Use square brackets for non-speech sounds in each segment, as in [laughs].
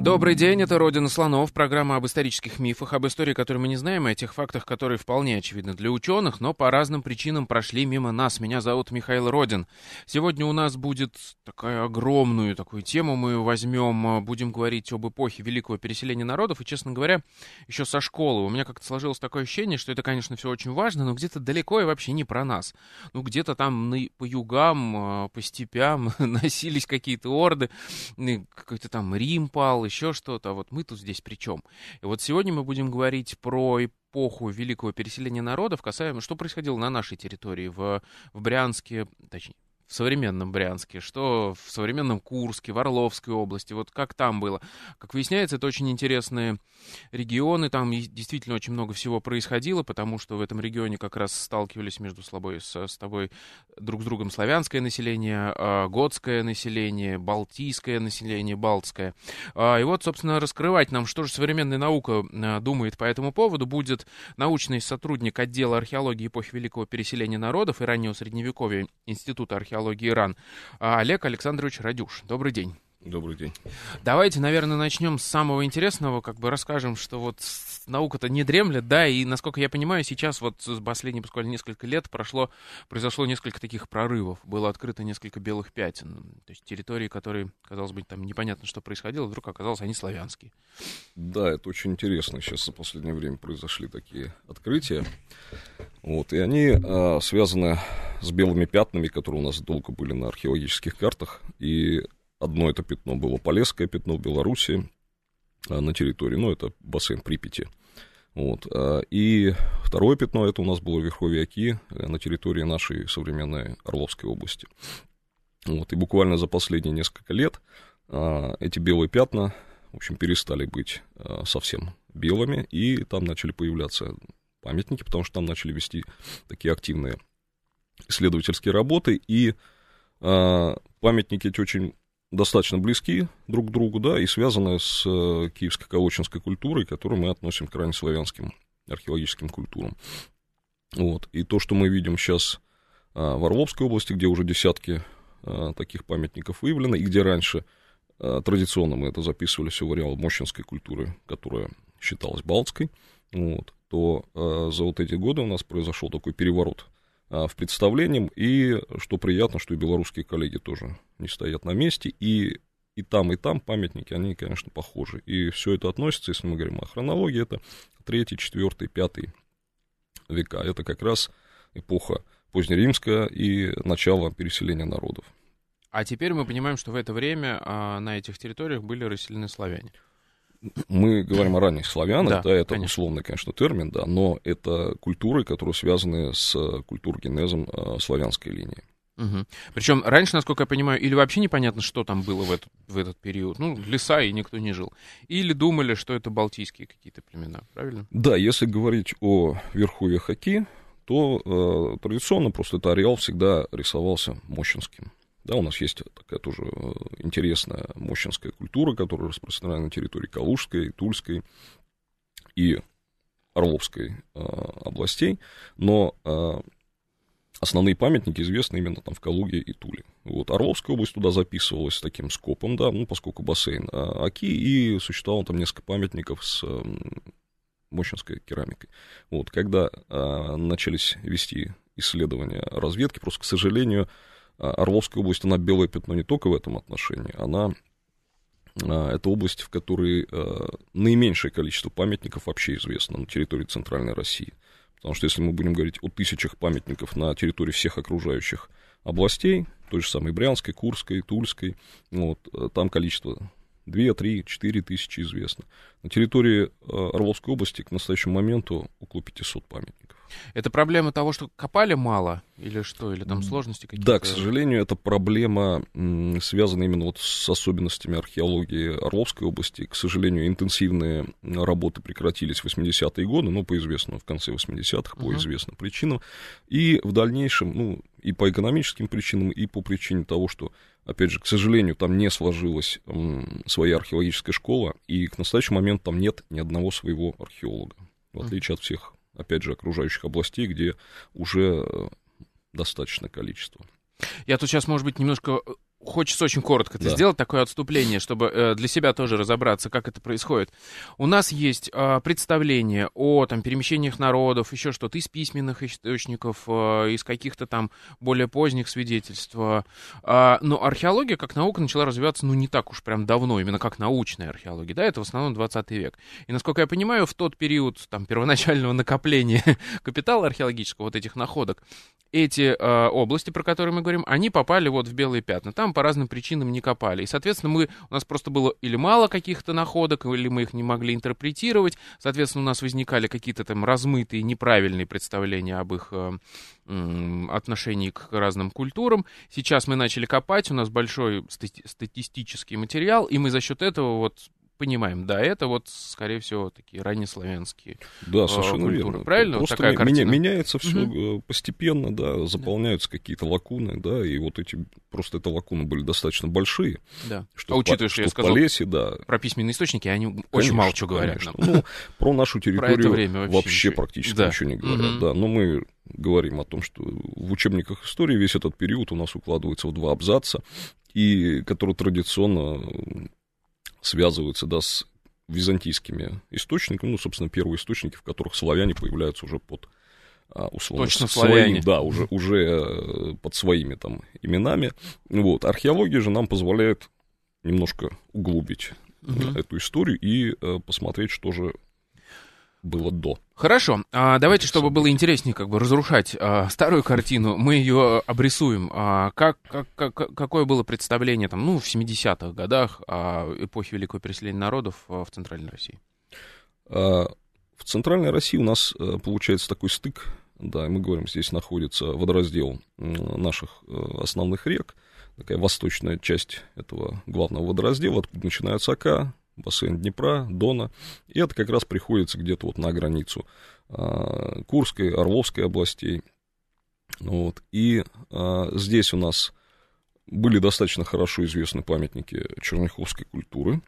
Добрый день, это «Родина слонов», программа об исторических мифах, об истории, которую мы не знаем, и о тех фактах, которые вполне очевидны для ученых, но по разным причинам прошли мимо нас. Меня зовут Михаил Родин. Сегодня у нас будет такая огромную такую тему мы возьмем, будем говорить об эпохе великого переселения народов, и, честно говоря, еще со школы. У меня как-то сложилось такое ощущение, что это, конечно, все очень важно, но где-то далеко и вообще не про нас. Ну, где-то там по югам, а, по степям [laughs] носились какие-то орды, какой-то там Рим пал, еще что-то, а вот мы тут здесь при чем? И вот сегодня мы будем говорить про эпоху великого переселения народов, касаемо, что происходило на нашей территории, в, в Брянске, точнее, в современном Брянске, что в современном Курске, в Орловской области, вот как там было. Как выясняется, это очень интересные регионы, там действительно очень много всего происходило, потому что в этом регионе как раз сталкивались между собой с, с тобой друг с другом славянское население, а, готское население, балтийское население, балтское. А, и вот, собственно, раскрывать нам, что же современная наука а, думает по этому поводу, будет научный сотрудник отдела археологии эпохи Великого переселения народов и раннего Средневековья Института археологии археологии Иран, а, Олег Александрович Радюш. Добрый день. Добрый день. Давайте, наверное, начнем с самого интересного, как бы расскажем, что вот наука-то не дремлет, да, и, насколько я понимаю, сейчас вот с последние, буквально несколько лет прошло, произошло несколько таких прорывов, было открыто несколько белых пятен, то есть территории, которые, казалось бы, там непонятно, что происходило, вдруг оказалось, они славянские. Да, это очень интересно, сейчас за последнее время произошли такие открытия, вот, и они а, связаны с белыми пятнами, которые у нас долго были на археологических картах, и Одно это пятно было Полесское пятно в Беларуси а, на территории, ну, это бассейн Припяти. Вот. А, и второе пятно, это у нас было Верховье Оки э, на территории нашей современной Орловской области. Вот. И буквально за последние несколько лет а, эти белые пятна, в общем, перестали быть совсем белыми, и там начали появляться памятники, потому что там начали вести такие активные исследовательские работы, и памятники эти очень достаточно близки друг к другу, да, и связаны с э, киевско-колочинской культурой, которую мы относим к ранне славянским археологическим культурам. Вот. И то, что мы видим сейчас а, в Орловской области, где уже десятки а, таких памятников выявлены, и где раньше а, традиционно мы это записывали все в ареал мощинской культуры, которая считалась балтской, вот, то за вот эти годы у нас произошел такой переворот – в представлении. И что приятно, что и белорусские коллеги тоже не стоят на месте. И, и там, и там памятники, они, конечно, похожи. И все это относится, если мы говорим о хронологии, это 3, 4, 5 века. Это как раз эпоха позднеримская и начало переселения народов. А теперь мы понимаем, что в это время а, на этих территориях были расселены славяне мы говорим о ранних славянах, да, да это конечно. условный, конечно, термин, да, но это культуры, которые связаны с культургенезом э, славянской линии. Угу. Причем раньше, насколько я понимаю, или вообще непонятно, что там было в этот, в этот период. Ну, леса, и никто не жил. Или думали, что это балтийские какие-то племена, правильно? Да, если говорить о верховье Хаки, то э, традиционно просто это ареал всегда рисовался мощинским. Да, у нас есть такая тоже э, интересная мощинская культура, которая распространена на территории Калужской, Тульской и Орловской э, областей, но э, основные памятники известны именно там в Калуге и Туле. Вот, Орловская область туда записывалась таким скопом, да, ну, поскольку бассейн а, Аки, и существовало там несколько памятников с э, мощинской керамикой. Вот, когда э, начались вести исследования разведки, просто, к сожалению, Орловская область, она белое пятно не только в этом отношении, она а, это область, в которой а, наименьшее количество памятников вообще известно на территории Центральной России. Потому что если мы будем говорить о тысячах памятников на территории всех окружающих областей, той же самой Брянской, Курской, Тульской, вот, там количество 2, 3, 4 тысячи известно. На территории Орловской области к настоящему моменту около 500 памятников. Это проблема того, что копали мало, или что, или там сложности какие-то? Да, к сожалению, это проблема, связана именно вот с особенностями археологии Орловской области. К сожалению, интенсивные работы прекратились в 80-е годы, ну, по известным, в конце 80-х, по uh-huh. известным причинам. И в дальнейшем, ну, и по экономическим причинам, и по причине того, что, опять же, к сожалению, там не сложилась м, своя археологическая школа, и к настоящему моменту там нет ни одного своего археолога, в отличие от всех опять же, окружающих областей, где уже э, достаточное количество. Я тут сейчас, может быть, немножко хочется очень коротко это да. сделать, такое отступление, чтобы э, для себя тоже разобраться, как это происходит. У нас есть э, представление о там, перемещениях народов, еще что-то из письменных источников, э, из каких-то там более поздних свидетельств. Э, но археология как наука начала развиваться, ну, не так уж прям давно, именно как научная археология, да, это в основном 20 век. И, насколько я понимаю, в тот период там первоначального [laughs] накопления капитала археологического, вот этих находок, эти э, области, про которые мы говорим, они попали вот в белые пятна. Там по разным причинам не копали. И, соответственно, мы, у нас просто было или мало каких-то находок, или мы их не могли интерпретировать. Соответственно, у нас возникали какие-то там размытые, неправильные представления об их э, отношении к разным культурам. Сейчас мы начали копать, у нас большой стати- статистический материал, и мы за счет этого вот понимаем, да, это вот, скорее всего, такие раннеславянские Да, э, совершенно культуры. верно. Правильно? Просто вот такая меня, меняется все угу. постепенно, да, заполняются да. какие-то лакуны, да, и вот эти, просто это лакуны были достаточно большие. Да. Что а учитывая, по, что, что я сказал Полесье, да. про письменные источники, они конечно, очень мало что говорят. Конечно. Ну, про нашу территорию время вообще, вообще практически да. ничего не говорят, угу. да, но мы говорим о том, что в учебниках истории весь этот период у нас укладывается в два абзаца, и который традиционно связываются, да, с византийскими источниками, ну, собственно, первые источники, в которых славяне появляются уже под а, условно, Точно своим, да, уже, уже э, под своими там именами. Вот. Археология же нам позволяет немножко углубить угу. эту историю и э, посмотреть, что же было до. Хорошо, а, давайте, чтобы было интереснее как бы разрушать а, старую картину, мы ее обрисуем. А, как, как, как, какое было представление там, ну, в 70-х годах а, эпохи Великого переселения народов а, в Центральной России? А, в Центральной России у нас а, получается такой стык, да, мы говорим, здесь находится водораздел наших а, основных рек, такая восточная часть этого главного водораздела, откуда начинается Ока, бассейн Днепра, Дона, и это как раз приходится где-то вот на границу а, Курской, Орловской областей. Вот. И а, здесь у нас были достаточно хорошо известны памятники черняховской культуры,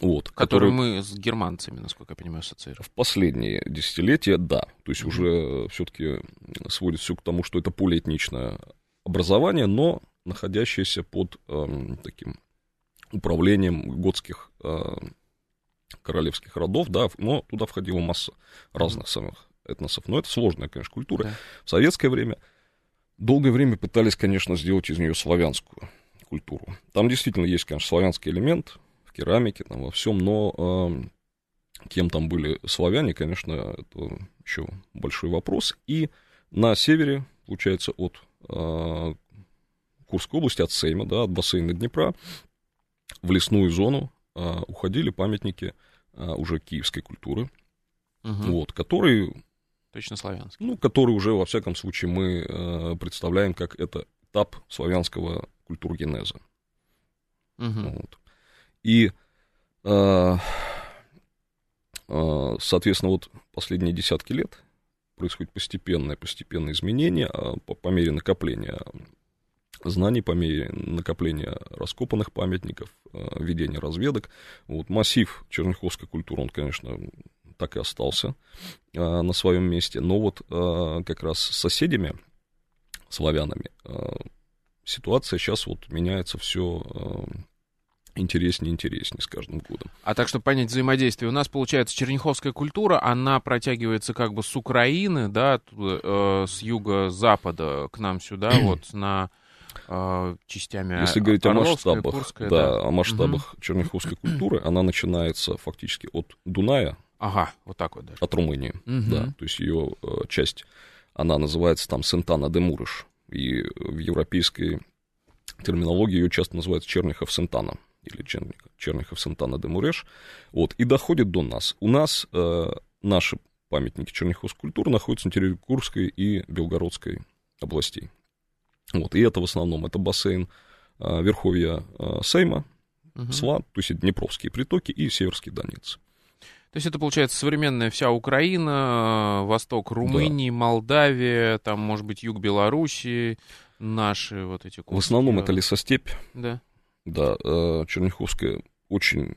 вот, которые, мы с германцами, насколько я понимаю, ассоциируем. В последние десятилетия, да. То есть mm-hmm. уже все-таки сводится все к тому, что это полиэтничное образование, но находящееся под эм, таким управлением готских э, королевских родов, да, но туда входила масса разных самых этносов. Но это сложная, конечно, культура. Да. В советское время долгое время пытались, конечно, сделать из нее славянскую культуру. Там действительно есть, конечно, славянский элемент в керамике, там, во всем, но э, кем там были славяне, конечно, это еще большой вопрос. И на севере, получается, от э, Курской области, от Сейма, да, от бассейна Днепра, в лесную зону а, уходили памятники а, уже киевской культуры, угу. вот, которые... Точно славянские. Ну, которые уже, во всяком случае, мы а, представляем как это этап славянского культургенеза. Угу. Вот. И, а, а, соответственно, вот последние десятки лет происходит постепенное, постепенное изменение а, по, по мере накопления знаний по мере накопления раскопанных памятников, э, ведения разведок. Вот массив черняховской культуры, он, конечно, так и остался э, на своем месте. Но вот э, как раз с соседями, славянами, ситуация сейчас вот меняется все интереснее и интереснее с каждым годом. А так, чтобы понять взаимодействие, у нас, получается, черняховская культура, она протягивается как бы с Украины, да, с юго-запада к нам сюда, [clears throat] вот на частями Если говорить о масштабах, Курская, да, да, о масштабах угу. черняховской [clears throat] культуры, она начинается фактически от Дуная. Ага, вот так вот даже. От Румынии, угу. да. То есть ее э, часть, она называется там Сентана де Мурыш. И в европейской терминологии ее часто называют Черняхов Сентана или Черняхов Сентана де Муреш. Вот, и доходит до нас. У нас э, наши памятники черняховской культуры находятся на территории Курской и Белгородской областей. Вот, и это в основном, это бассейн а, Верховья а, Сейма, угу. Сла, то есть Днепровские притоки и Северский Донец. То есть это, получается, современная вся Украина, восток Румынии, да. Молдавия, там, может быть, юг Белоруссии, наши вот эти куски. В основном это лесостепь. Да. Да, э, Черняховская очень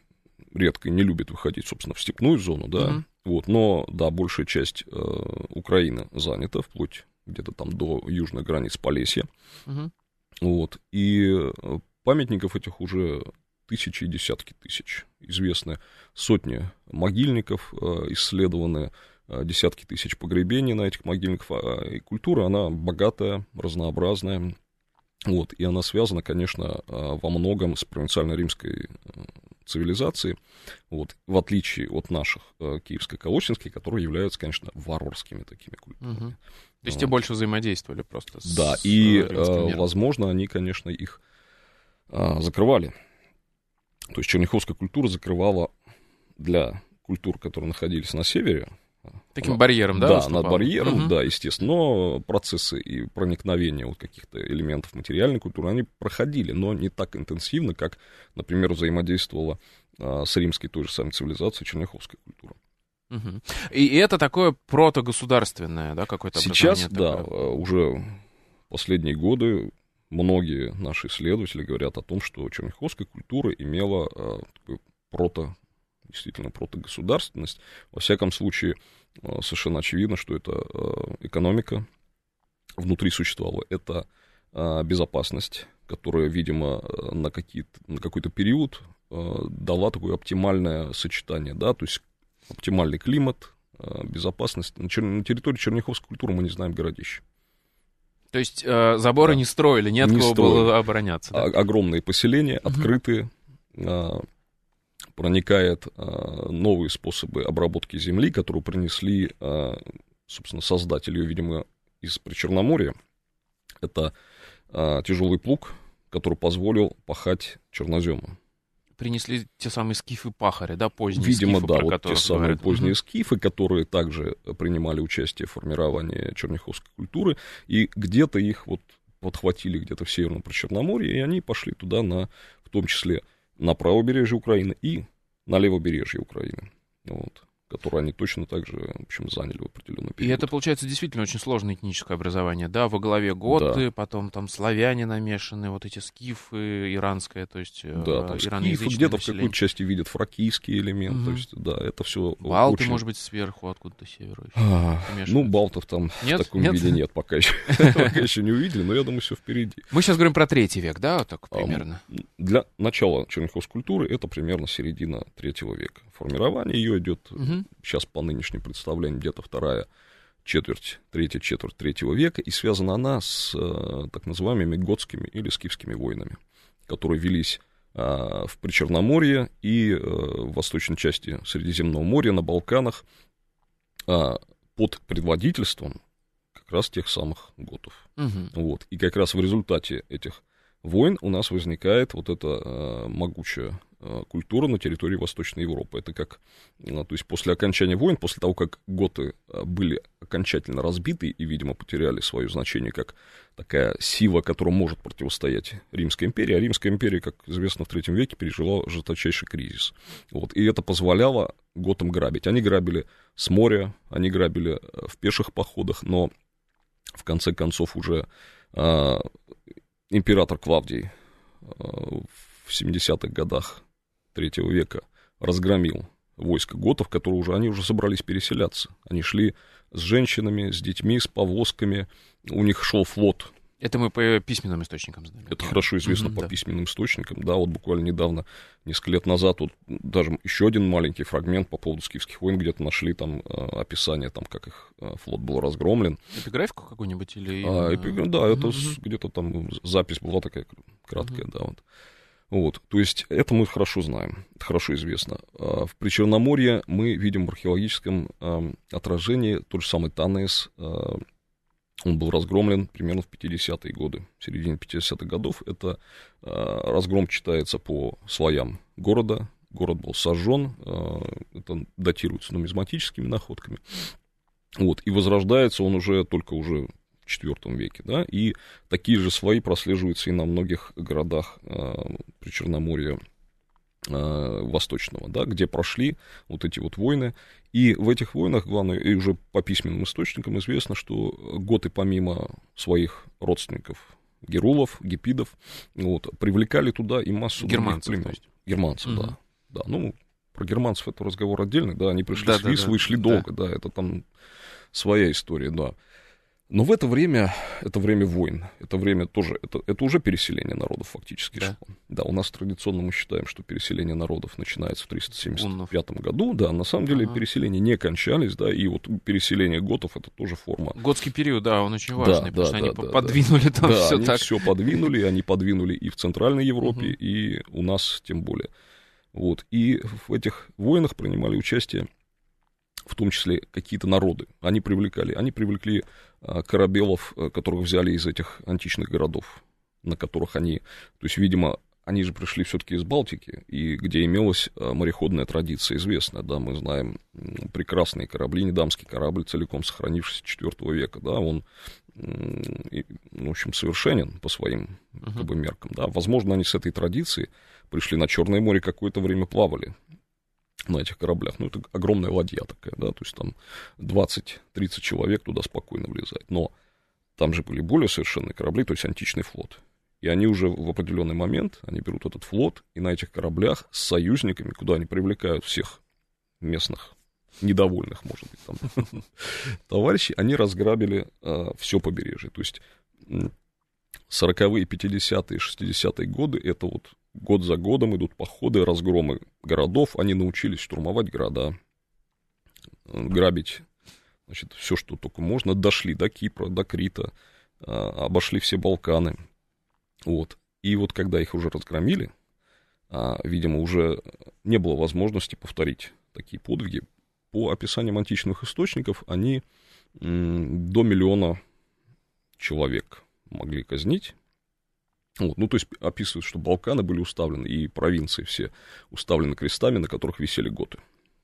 редко не любит выходить, собственно, в степную зону, да, угу. вот, но, да, большая часть э, Украины занята, вплоть где-то там до южных границ Полесья, угу. вот, и э, памятников этих уже тысячи и десятки тысяч. Известны сотни могильников, э, исследованы э, десятки тысяч погребений на этих могильниках. А, и культура, она богатая, разнообразная. Вот, и она связана, конечно, во многом с провинциально-римской цивилизацией, вот, в отличие от наших киевско-колочинских, которые являются, конечно, варварскими такими культурами. Угу. То есть вот. те больше взаимодействовали просто с Да, и, возможно, они, конечно, их закрывали то есть черняховская культура закрывала для культур, которые находились на севере, Таким барьером, да? Да, выступал? над барьером, угу. да, естественно. Но процессы и проникновения вот каких-то элементов материальной культуры, они проходили, но не так интенсивно, как, например, взаимодействовала а, с римской той же самой цивилизацией черняховская культура. Угу. И это такое протогосударственное, да, какое-то Сейчас, да, такое? уже последние годы многие наши исследователи говорят о том, что черняховская культура имела э, прото, действительно протогосударственность. Во всяком случае, э, совершенно очевидно, что это э, экономика внутри существовала, это э, безопасность, которая, видимо, на, какие-то, на какой-то период э, дала такое оптимальное сочетание, да, то есть оптимальный климат, э, безопасность. На, чер... на территории черняховской культуры мы не знаем городища. То есть э, заборы да. не строили, нет не кого было обороняться. Да? Огромные поселения, открытые, э, проникает э, новые способы обработки земли, которые принесли, э, собственно, создатели, видимо, из Причерноморья. Это э, тяжелый плуг, который позволил пахать черноземом принесли те самые скифы-пахари, да, поздние Видимо, скифы, да, вот те самые говорят. поздние скифы, которые также принимали участие в формировании черняховской культуры, и где-то их вот подхватили где-то в Северном Причерноморье, и они пошли туда, на, в том числе на правобережье Украины и на левобережье Украины. Вот которую они точно так же, в общем, заняли в определенный период. И это, получается, действительно очень сложное этническое образование, да? Во главе готы, да. потом там славяне намешаны, вот эти скифы, иранское, то есть э, Да, там скифы где-то в какой-то части видят фракийский элемент, угу. то есть, да, это все Балты, очень... может быть, сверху откуда-то северу а, Ну, балтов там нет? в таком нет? виде нет, пока еще, [laughs] [laughs] пока еще не увидели, но я думаю, все впереди. Мы сейчас говорим про третий век, да, вот так примерно? Для начала черняховской культуры это примерно середина третьего века. Формирование ее идет угу. сейчас по нынешним представлениям где-то вторая четверть, третья четверть третьего века, и связана она с э, так называемыми готскими или скифскими войнами, которые велись э, в Причерноморье и э, в восточной части Средиземного моря, на Балканах, э, под предводительством как раз тех самых готов. Угу. Вот. И как раз в результате этих войн у нас возникает вот эта э, могучая культура на территории Восточной Европы. Это как, э, то есть после окончания войн, после того, как готы э, были окончательно разбиты и, видимо, потеряли свое значение как такая сила, которая может противостоять Римской империи, а Римская империя, как известно, в третьем веке пережила жесточайший кризис. Вот, и это позволяло готам грабить. Они грабили с моря, они грабили э, в пеших походах, но в конце концов уже э, император Клавдий э, в 70-х годах третьего века разгромил войско готов, которые уже, они уже собрались переселяться. Они шли с женщинами, с детьми, с повозками. У них шел флот это мы по письменным источникам знаем. Это хорошо известно mm-hmm, по да. письменным источникам. Да, вот буквально недавно, несколько лет назад, вот даже еще один маленький фрагмент по поводу скифских войн, где-то нашли там э, описание, там, как их э, флот был разгромлен. Эпиграфику какую-нибудь или... А, эпиграф, да, mm-hmm. это где-то там запись была такая краткая, mm-hmm. да, вот. Вот, то есть это мы хорошо знаем, это хорошо известно. А в Причерноморье мы видим в археологическом отражении тот же самый Танес, э, он был разгромлен примерно в 50-е годы, в середине 50-х годов. Это э, разгром читается по слоям города. город был сожжен, это датируется нумизматическими находками. Вот, и возрождается он уже только уже IV веке, да, и такие же свои прослеживаются и на многих городах э, при Черноморье э, Восточного, да, где прошли вот эти вот войны. И в этих войнах, главное, и уже по письменным источникам известно, что готы помимо своих родственников, герулов, гепидов, вот, привлекали туда и массу германцев, племен. Германцев, угу. да. Да, ну, про германцев это разговор отдельный, да, они пришли да, с да, и шли да. долго, да, это там своя история, да. Но в это время, это время войн, это время тоже, это, это уже переселение народов фактически да. Да, у нас традиционно мы считаем, что переселение народов начинается в 375 Уннов. году, да, на самом деле ага. переселения не кончались, да, и вот переселение готов это тоже форма. Готский период, да, он очень важный, да, потому да, что да, они да, подвинули да. там да, все они так. все подвинули, они подвинули и в Центральной Европе, угу. и у нас тем более. Вот, и в этих войнах принимали участие в том числе какие-то народы. Они привлекали, они привлекли а, корабелов, а, которых взяли из этих античных городов, на которых они, то есть, видимо, они же пришли все-таки из Балтики, и где имелась а, мореходная традиция известная, да, мы знаем прекрасные корабли, недамский корабль, целиком сохранившийся IV века, да, он, ну, в общем, совершенен по своим как бы, меркам, да, возможно, они с этой традиции пришли на Черное море, какое-то время плавали, на этих кораблях. Ну, это огромная ладья такая, да, то есть там 20-30 человек туда спокойно влезает. Но там же были более совершенные корабли, то есть античный флот. И они уже в определенный момент, они берут этот флот, и на этих кораблях с союзниками, куда они привлекают всех местных недовольных, может быть, там, [laughs] товарищей, они разграбили э, все побережье. То есть 40-е, 50-е, 60-е годы это вот Год за годом идут походы, разгромы городов. Они научились штурмовать города, грабить значит, все, что только можно. Дошли до Кипра, до Крита, а, обошли все Балканы. Вот. И вот когда их уже разгромили, а, видимо, уже не было возможности повторить такие подвиги. По описаниям античных источников, они до миллиона человек могли казнить. Вот, ну, то есть описывают, что Балканы были уставлены, и провинции все уставлены крестами, на которых висели готы.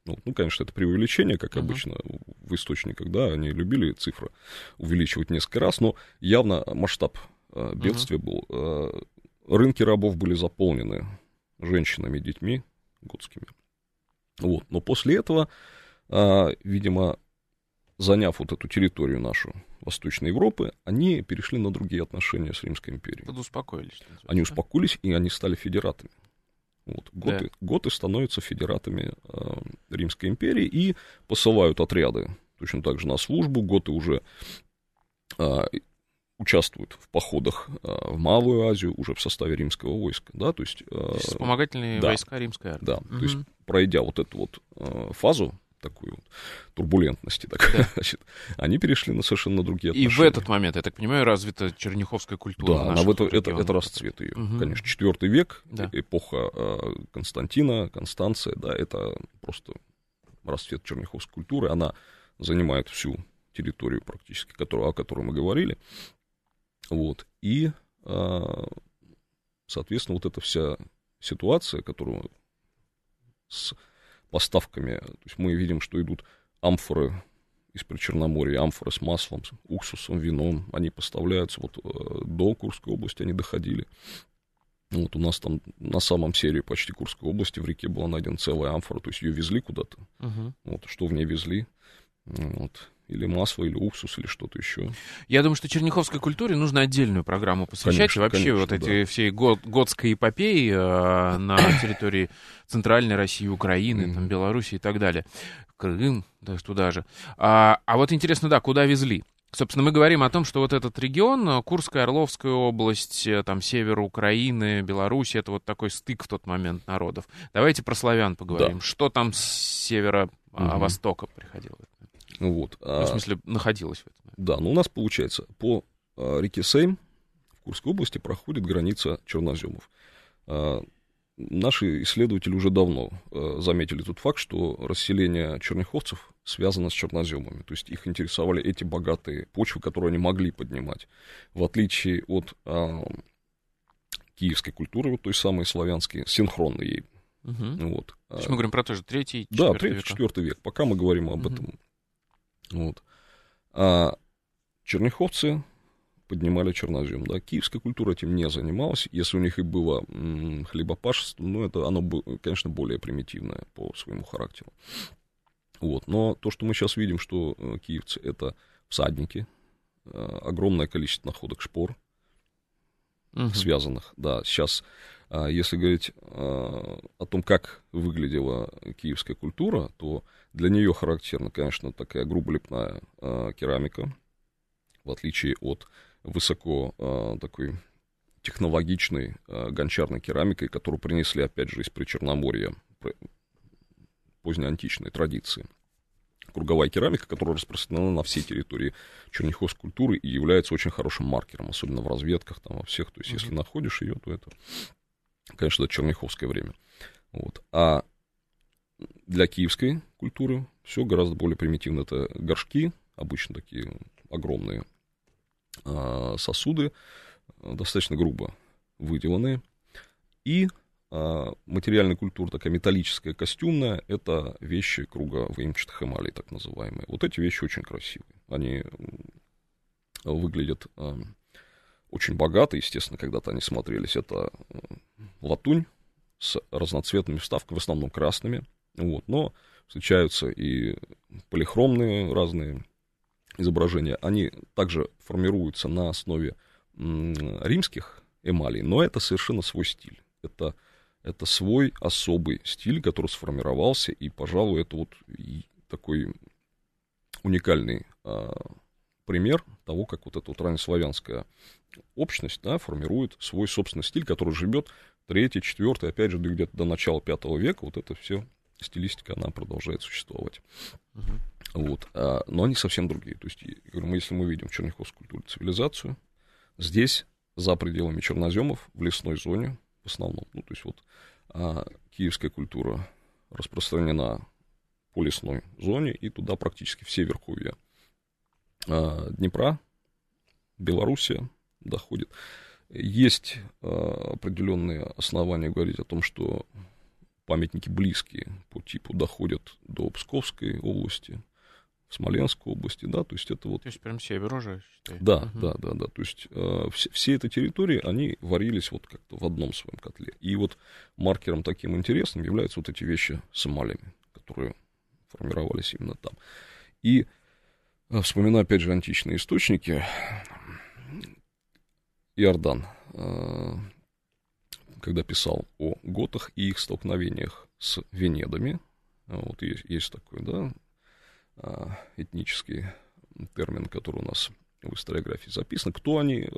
Ну, ну конечно, это преувеличение, как uh-huh. обычно в источниках, да, они любили цифры увеличивать несколько раз, но явно масштаб э, бедствия uh-huh. был. Э, рынки рабов были заполнены женщинами детьми готскими. Вот, но после этого, э, видимо, заняв вот эту территорию нашу, Восточной Европы, они перешли на другие отношения с Римской империей. Подуспокоились. Они успокоились, и они стали федератами. Вот. Готы, да. готы становятся федератами э, Римской империи и посылают отряды точно так же на службу. Готы уже э, участвуют в походах э, в Малую Азию уже в составе римского войска. Да? То есть, э, Вспомогательные да, войска римской армии. Да, угу. то есть пройдя вот эту вот э, фазу такую вот турбулентности, так, да. [laughs] значит, они перешли на совершенно другие отношения. И в этот момент, я так понимаю, развита черняховская культура. Да, она в это, это, это расцвет ее. Угу. Конечно, четвертый век, да. эпоха э, Константина, Констанция, да, это просто расцвет черняховской культуры. Она занимает всю территорию практически, которую, о которой мы говорили. Вот. И, э, соответственно, вот эта вся ситуация, которую с поставками. То есть мы видим, что идут амфоры из Причерноморья, амфоры с маслом, с уксусом, вином. Они поставляются вот э, до Курской области, они доходили. Вот у нас там на самом севере почти Курской области в реке была найдена целая амфора, то есть ее везли куда-то. Uh-huh. Вот, что в ней везли. Вот или масло, или уксус, или что-то еще. Я думаю, что черняховской культуре нужно отдельную программу посвящать. Конечно, и вообще конечно, вот эти да. все год, готской эпопеи э, на [coughs] территории Центральной России, Украины, там, Беларуси и так далее. Крым, да, туда же. А, а вот интересно, да, куда везли? Собственно, мы говорим о том, что вот этот регион, Курская, Орловская область, э, там север Украины, Беларусь, это вот такой стык в тот момент народов. Давайте про славян поговорим. Да. Что там с севера, угу. а, востока приходило? Вот. Ну, в смысле, находилась в этом. Да, но у нас получается, по а, реке Сейм в Курской области проходит граница черноземов. А, наши исследователи уже давно а, заметили тот факт, что расселение черняховцев связано с черноземами. То есть их интересовали эти богатые почвы, которые они могли поднимать. В отличие от а, киевской культуры, вот той самой славянской, синхронной ей Угу. Вот. То есть мы говорим про тоже третий, четвертый Да, третий, четвертый век. Пока мы говорим об угу. этом. Вот. А черняховцы поднимали чернозем. Да. Киевская культура этим не занималась. Если у них и было м, хлебопашество, ну, это оно, конечно, более примитивное по своему характеру. Вот. Но то, что мы сейчас видим, что э, киевцы — это всадники, э, огромное количество находок шпор, угу. связанных. Да, сейчас, э, если говорить о том, как выглядела киевская культура, то для нее характерна, конечно, такая груболепная керамика, в отличие от высоко такой технологичной гончарной керамикой, которую принесли, опять же, из Причерноморья, позднеантичной традиции. Круговая керамика, которая распространена на всей территории черняховской культуры и является очень хорошим маркером, особенно в разведках, там, во всех. То есть, mm-hmm. если находишь ее, то это, конечно, это черняховское время. Вот. А для киевской культуры все гораздо более примитивно. Это горшки, обычно такие огромные а, сосуды, достаточно грубо выделанные, и а, материальная культура, такая металлическая, костюмная, это вещи круга выемчатых эмалей, так называемые. Вот эти вещи очень красивые. Они выглядят очень богато, естественно, когда-то они смотрелись. Это латунь с разноцветными вставками, в основном красными. Вот, но встречаются и полихромные разные изображения. Они также формируются на основе римских эмалей, но это совершенно свой стиль. Это это свой особый стиль, который сформировался, и, пожалуй, это вот такой уникальный а, пример того, как вот эта вот раннеславянская общность да, формирует свой собственный стиль, который живет третий, четвертый, опять же, где-то до начала пятого века, вот это все стилистика, она продолжает существовать. Uh-huh. Вот. А, но они совсем другие. То есть, если мы видим черняховскую культуру цивилизацию, здесь, за пределами черноземов, в лесной зоне, в основном. Ну, то есть вот а, киевская культура распространена по лесной зоне, и туда практически все верховья а, Днепра, Белоруссия доходит. Есть а, определенные основания говорить о том, что памятники близкие по типу доходят до Псковской области, Смоленской области, да, то есть это вот... То есть прям север уже, считай. Да, угу. да, да, да, то есть э, все, все эти территории, они варились вот как-то в одном своем котле. И вот маркером таким интересным являются вот эти вещи с эмалями, которые формировались именно там. И э, вспоминаю, опять же, античные источники, Иордан, э, когда писал о готах и их столкновениях с венедами, вот есть, есть такое, да, а, этнический термин, который у нас в историографии записан. Кто они,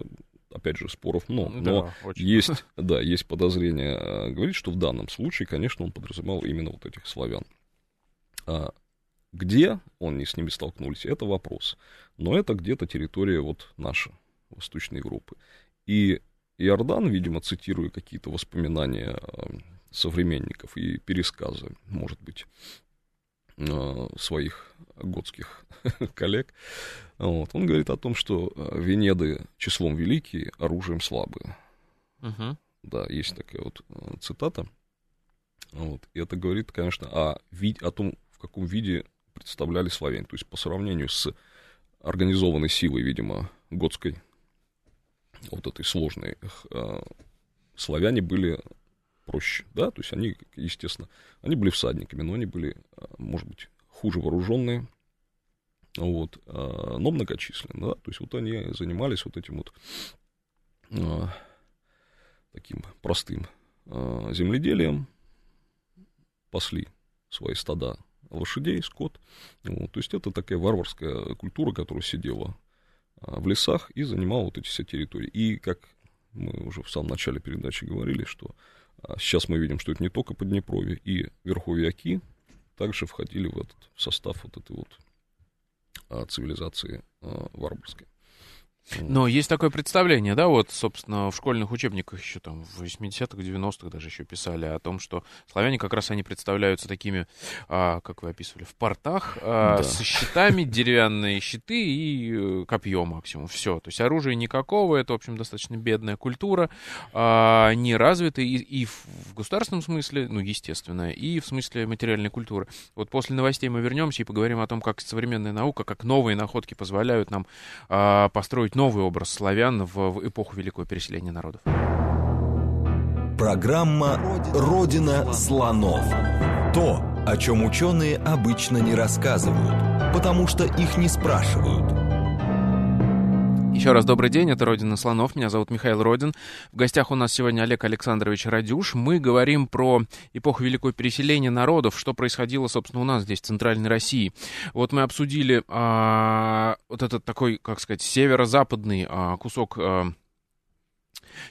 опять же, споров много, ну, но да, есть, [laughs] да, есть подозрение а, говорить, что в данном случае, конечно, он подразумевал именно вот этих славян. А где он не с ними столкнулись, это вопрос. Но это где-то территория вот наша, Восточной Европы. И Иордан, видимо, цитируя какие-то воспоминания а, современников и пересказы, может быть, Э, своих готских [laughs] коллег. Вот. Он говорит о том, что э, Венеды числом великие, оружием слабые. Uh-huh. Да, есть такая вот э, цитата. Вот. И это говорит, конечно, о, вид, о том, в каком виде представляли славяне. То есть по сравнению с организованной силой, видимо, готской, вот этой сложной, славяне были проще, да, то есть они, естественно, они были всадниками, но они были, а, может быть, хуже вооруженные, вот, а, но многочисленные, да, то есть вот они занимались вот этим вот а, таким простым земледелием, пасли свои стада лошадей, скот, вот, то есть это такая варварская культура, которая сидела в лесах и занимала вот эти все территории. И, как мы уже в самом начале передачи говорили, что а сейчас мы видим, что это не только Поднепровье, и верховьяки также входили в этот в состав вот этой вот а, цивилизации а, варварской. Но есть такое представление, да, вот, собственно, в школьных учебниках еще там в 80-х, 90-х даже еще писали о том, что славяне как раз они представляются такими, а, как вы описывали, в портах, а, да. с щитами, деревянные щиты и э, копье максимум. Все. То есть оружия никакого, это, в общем, достаточно бедная культура, а, не развитая и, и в государственном смысле, ну, естественно, и в смысле материальной культуры. Вот после новостей мы вернемся и поговорим о том, как современная наука, как новые находки позволяют нам а, построить новый образ славян в эпоху Великого переселения народов. Программа «Родина слонов». То, о чем ученые обычно не рассказывают, потому что их не спрашивают – еще раз добрый день, это «Родина слонов», меня зовут Михаил Родин. В гостях у нас сегодня Олег Александрович Радюш. Мы говорим про эпоху Великого переселения народов, что происходило, собственно, у нас здесь, в Центральной России. Вот мы обсудили а, вот этот такой, как сказать, северо-западный а, кусок а,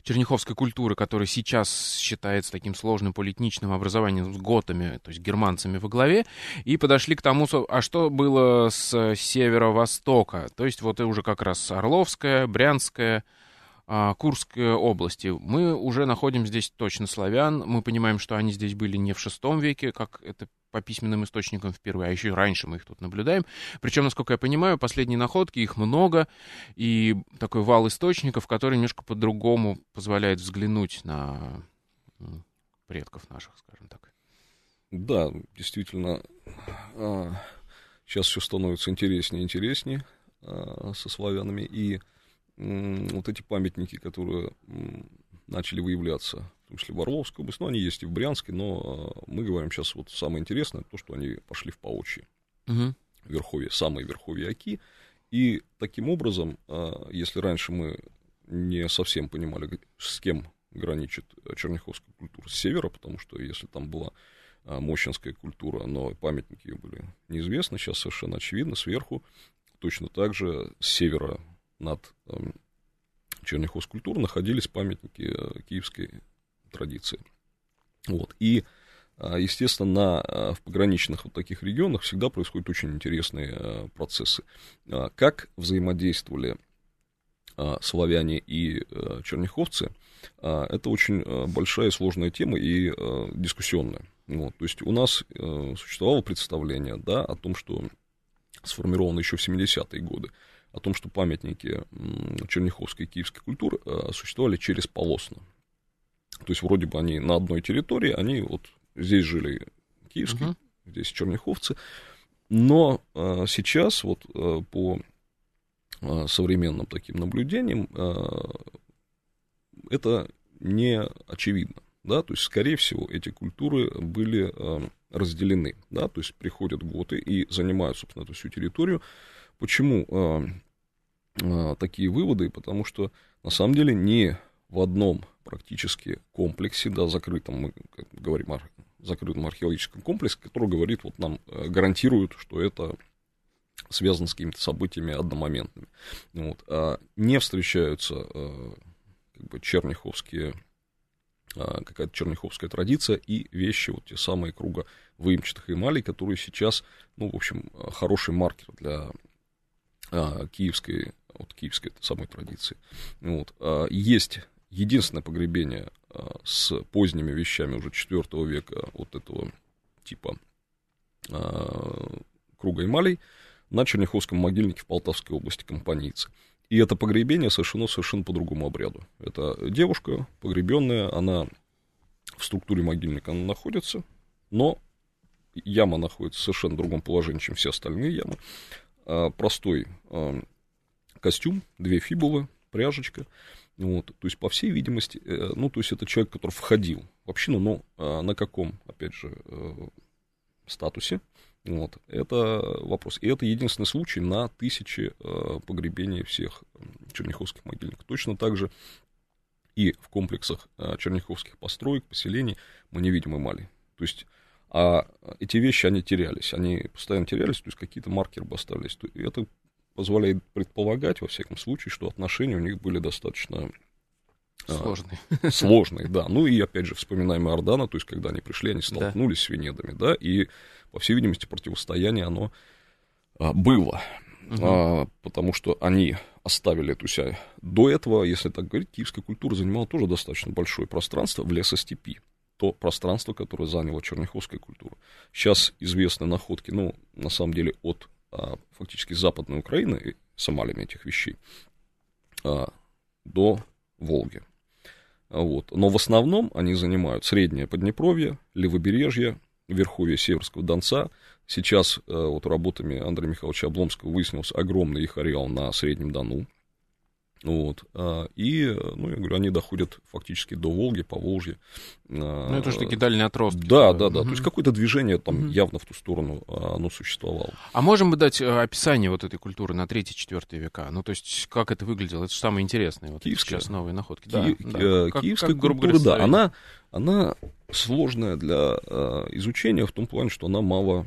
черняховской культуры, который сейчас считается таким сложным политничным образованием с готами, то есть германцами во главе, и подошли к тому, а что было с северо-востока, то есть вот уже как раз Орловская, Брянская, а, Курской области. Мы уже находим здесь точно славян. Мы понимаем, что они здесь были не в шестом веке, как это по письменным источникам впервые, а еще и раньше мы их тут наблюдаем. Причем, насколько я понимаю, последние находки, их много, и такой вал источников, который немножко по-другому позволяет взглянуть на предков наших, скажем так. Да, действительно, сейчас а, все становится интереснее и интереснее а, со славянами, и вот эти памятники, которые начали выявляться, в том числе в Орловской области, ну, они есть и в Брянске, но а, мы говорим сейчас вот самое интересное, то, что они пошли в Паучи, угу. верховье, самые верховья Оки, и таким образом, а, если раньше мы не совсем понимали, с кем граничит черняховская культура с севера, потому что если там была а, мощинская культура, но памятники были неизвестны, сейчас совершенно очевидно, сверху точно так же с севера над Черняховской культуры находились памятники э, киевской традиции. Вот. И, а, естественно, на, а, в пограничных вот таких регионах всегда происходят очень интересные э, процессы. А, как взаимодействовали славяне и э, черняховцы, это очень большая и сложная тема и дискуссионная. Вот. То есть у нас существовало представление да, о том, что сформировано еще в 70-е годы, о том, что памятники черняховской и киевской культуры э, существовали через полосно. То есть вроде бы они на одной территории, они вот здесь жили киевские, uh-huh. здесь черняховцы, но э, сейчас вот э, по современным таким наблюдениям это не очевидно. Да, то есть, скорее всего, эти культуры были разделены, да, то есть приходят готы и занимают, собственно, эту всю территорию. Почему а, такие выводы, потому что на самом деле не в одном практически комплексе, да, закрытом, мы говорим о закрытом археологическом комплексе, который говорит, вот нам э, гарантирует, что это связано с какими-то событиями одномоментными. Вот. А не встречаются э, как бы черняховские а, какая-то черняховская традиция и вещи, вот те самые круга выемчатых эмалей, которые сейчас, ну, в общем, хороший маркер для а, киевской от киевской самой традиции. Вот. А, есть единственное погребение а, с поздними вещами уже IV века вот этого типа а, круга эмалей на Черняховском могильнике в Полтавской области Компанийцы. И это погребение совершено совершенно по другому обряду. Это девушка погребенная, она в структуре могильника она находится, но яма находится в совершенно другом положении, чем все остальные ямы. Простой костюм, две фибулы, пряжечка. Вот, то есть, по всей видимости, э, ну, то есть, это человек, который входил в общину, но а, на каком, опять же, э, статусе, вот, это вопрос. И это единственный случай на тысячи э, погребений всех черняховских могильников. Точно так же и в комплексах черняховских построек, поселений мы не видим эмали. То есть, а эти вещи, они терялись, они постоянно терялись, то есть какие-то маркеры бы оставались. Это позволяет предполагать, во всяком случае, что отношения у них были достаточно а, Сложные. А, [laughs] сложные, да. Ну и опять же вспоминаем Иордана, то есть когда они пришли, они столкнулись да. с венедами, да, и, по всей видимости, противостояние оно а, было, угу. а, потому что они оставили эту себя. До этого, если так говорить, киевская культура занимала тоже достаточно большое пространство в лесостепи. То пространство, которое заняла черняховская культура. Сейчас известны находки, ну, на самом деле, от а, фактически Западной Украины, с амалями этих вещей, а, до Волги. Вот. Но в основном они занимают Среднее Поднепровье, Левобережье, Верховье Северского Донца. Сейчас э, вот работами Андрея Михайловича Обломского выяснился огромный их ареал на Среднем Дону. Вот. А, и, ну, я говорю, они доходят фактически до Волги, по Волжье. А, ну, это же такие дальние отростки. Да, да, да. Угу. То есть какое-то движение там угу. явно в ту сторону а, оно существовало. А можем мы дать э, описание вот этой культуры на 3-4 века? Ну, то есть как это выглядело? Это же самое интересное. Вот Киевская. сейчас новые находки. Ки- да, да. Как, Киевская как, культура, говоря, да. Она, она сложная для э, изучения в том плане, что она мало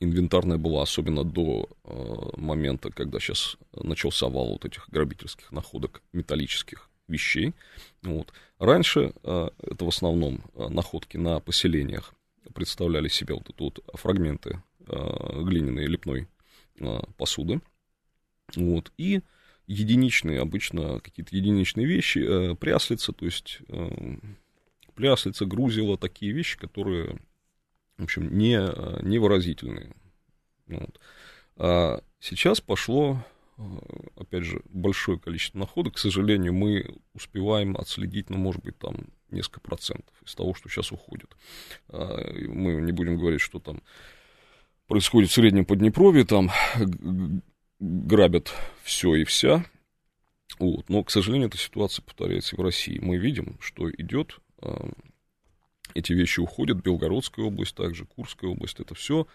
инвентарная была, особенно до э, момента, когда сейчас начался вал вот этих грабительских находок металлических вещей. Вот. Раньше э, это в основном э, находки на поселениях представляли себе вот это вот фрагменты э, глиняной лепной э, посуды. Вот. И единичные, обычно какие-то единичные вещи, э, пряслица, то есть э, пряслица, грузила, такие вещи, которые в общем, не, невыразительные. Вот. А сейчас пошло, опять же, большое количество находок. К сожалению, мы успеваем отследить, ну, может быть, там несколько процентов из того, что сейчас уходит. А, мы не будем говорить, что там происходит в Среднем Поднепровье, там грабят все и вся. Вот. Но, к сожалению, эта ситуация повторяется и в России. Мы видим, что идет эти вещи уходят. Белгородская область, также Курская область, это все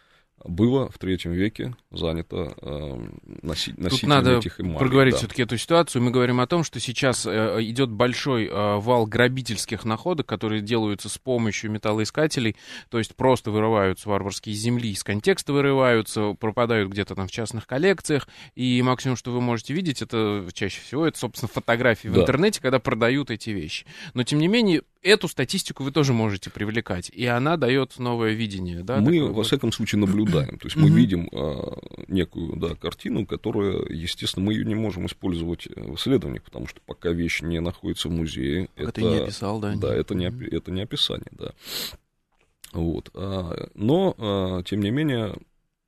было в третьем веке занято э, носи, Тут надо этих эмалей. проговорить да. все-таки эту ситуацию. Мы говорим о том, что сейчас э, идет большой э, вал грабительских находок, которые делаются с помощью металлоискателей, то есть просто вырываются варварские земли, из контекста вырываются, пропадают где-то там в частных коллекциях, и максимум, что вы можете видеть, это чаще всего, это, собственно, фотографии да. в интернете, когда продают эти вещи. Но, тем не менее, эту статистику вы тоже можете привлекать, и она дает новое видение. Да, мы, во вот. всяком случае, наблюдаем. То есть мы видим а, некую да, картину, которая, естественно, мы ее не можем использовать в исследованиях, потому что пока вещь не находится в музее... это, ты не описал, да? Да, это не, это не описание, да. Вот. А, но, а, тем не менее,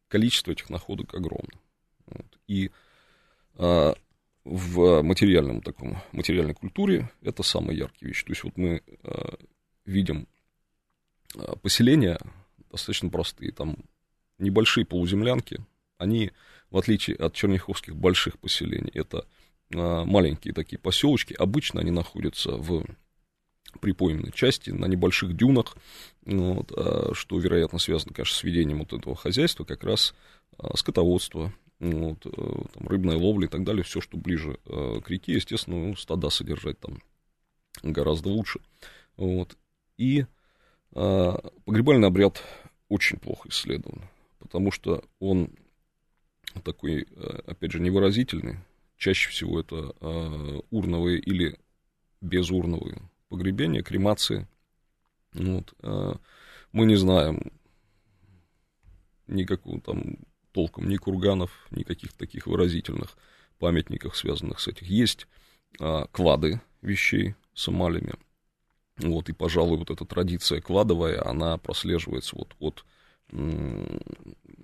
количество этих находок огромно. Вот. И а, в материальном таком, материальной культуре это самые яркие вещи. То есть вот мы э, видим э, поселения достаточно простые, там небольшие полуземлянки, они, в отличие от черняховских больших поселений, это э, маленькие такие поселочки, обычно они находятся в припойменной части, на небольших дюнах, вот, э, что, вероятно, связано, конечно, с ведением вот этого хозяйства, как раз э, скотоводство, вот, э, там, рыбная ловля и так далее, все, что ближе э, к реке, естественно, ну, стада содержать там гораздо лучше. Вот. И э, погребальный обряд очень плохо исследован, потому что он такой, э, опять же, невыразительный. Чаще всего это э, урновые или безурновые погребения, кремации. Вот. Мы не знаем никакого там толком ни курганов, ни каких-то таких выразительных памятников, связанных с этим. Есть а, квады вещей с эмалями. Вот, и, пожалуй, вот эта традиция квадовая, она прослеживается вот от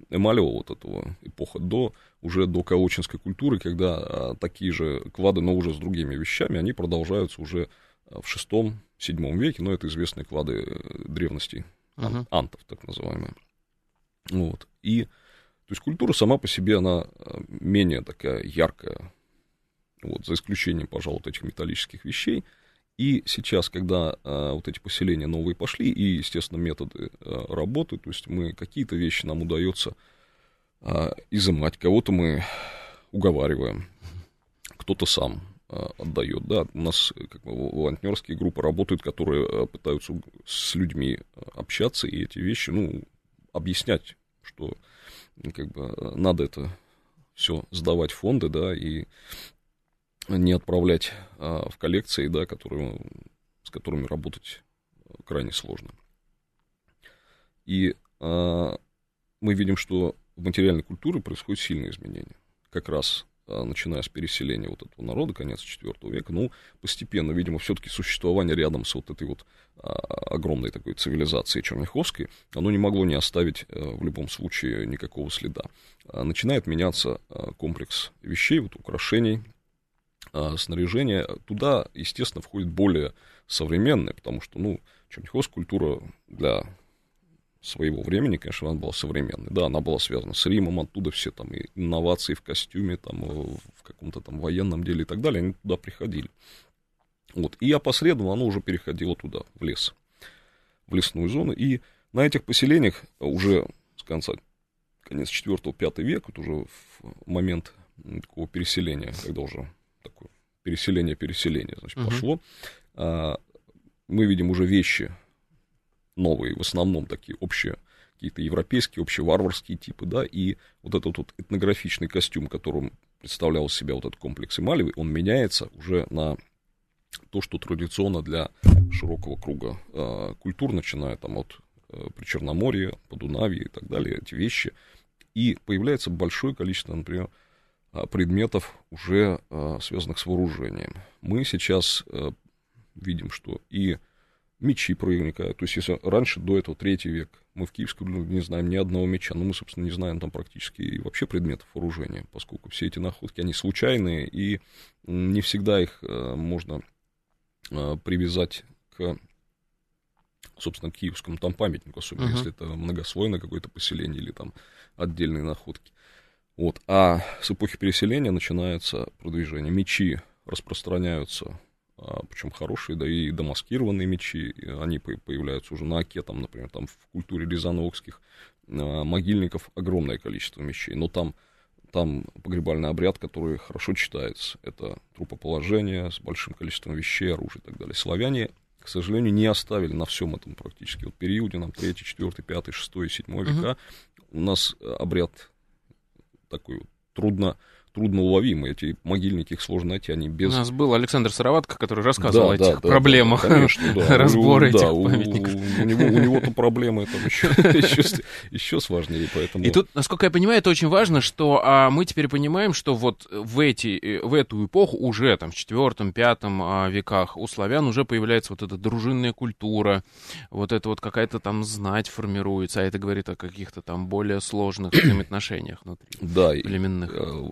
эмалевого вот этого эпоха до уже до каочинской культуры, когда а, такие же квады, но уже с другими вещами, они продолжаются уже в шестом-седьмом веке, но это известные квады э, древности, uh-huh. антов так называемые. Вот. И то есть культура сама по себе, она э, менее такая яркая, вот, за исключением, пожалуй, вот этих металлических вещей. И сейчас, когда а, вот эти поселения новые пошли, и, естественно, методы а, работы, то есть мы какие-то вещи нам удается а, изымать, кого-то мы уговариваем, кто-то сам а, отдает, да, у нас как бы, волонтерские группы работают, которые а, пытаются с людьми общаться, и эти вещи, ну, объяснять, что как бы э, надо это все сдавать фонды, да, и не отправлять а, в коллекции, да, которые, с которыми работать крайне сложно. И а, мы видим, что в материальной культуре происходят сильные изменения. Как раз начиная с переселения вот этого народа, конец IV века, ну, постепенно, видимо, все-таки существование рядом с вот этой вот а, огромной такой цивилизацией черняховской, оно не могло не оставить а, в любом случае никакого следа. А, начинает меняться а, комплекс вещей, вот украшений, а, снаряжения. Туда, естественно, входит более современное, потому что, ну, черняховская культура для своего времени, конечно, она была современной. Да, она была связана с Римом, оттуда все там и инновации в костюме, там, в каком-то там военном деле и так далее, они туда приходили. Вот. И опосредованно оно уже переходило туда, в лес, в лесную зону. И на этих поселениях уже с конца, конец 4-5 века, вот уже в момент такого переселения, когда уже такое переселение-переселение, значит, uh-huh. пошло, а, мы видим уже вещи новые, в основном такие общие, какие-то европейские, общеварварские типы, да, и вот этот вот этнографичный костюм, которым представлял себя вот этот комплекс Эмалевый, он меняется уже на то, что традиционно для широкого круга э, культур, начиная там от э, Причерноморья, Подунавья и так далее, эти вещи. И появляется большое количество, например, а, предметов, уже э, связанных с вооружением. Мы сейчас э, видим, что и мечи проникают. То есть, если раньше, до этого, третий век, мы в Киевской не знаем ни одного меча, но мы, собственно, не знаем там практически и вообще предметов вооружения, поскольку все эти находки, они случайные, и не всегда их э, можно э, привязать к собственно, к киевскому там памятнику, особенно uh-huh. если это многослойное какое-то поселение или там отдельные находки. Вот. А с эпохи переселения начинается продвижение. Мечи распространяются причем хорошие, да и демаскированные мечи, они появляются уже на Оке, там, например, там в культуре рязановских а, могильников огромное количество мечей, но там, там погребальный обряд, который хорошо читается, это трупоположение с большим количеством вещей, оружия и так далее. Славяне, к сожалению, не оставили на всем этом практически вот периоде, нам 3, 4, 5, 6, 7 века, у нас обряд такой вот трудно трудно уловимы. Эти могильники, их сложно найти, они без... У нас был Александр Сыроватко, который рассказывал да, о этих да, проблемах, да, конечно, [laughs] да. разбора этих да, памятников. У, у, него, у него-то проблемы там еще, еще, еще сложнее, поэтому... И тут, насколько я понимаю, это очень важно, что а, мы теперь понимаем, что вот в, эти, э, в эту эпоху уже там в четвертом, пятом а, веках у славян уже появляется вот эта дружинная культура, вот это вот какая-то там знать формируется, а это говорит о каких-то там более сложных [clears throat] взаимоотношениях внутри да, племенных. И,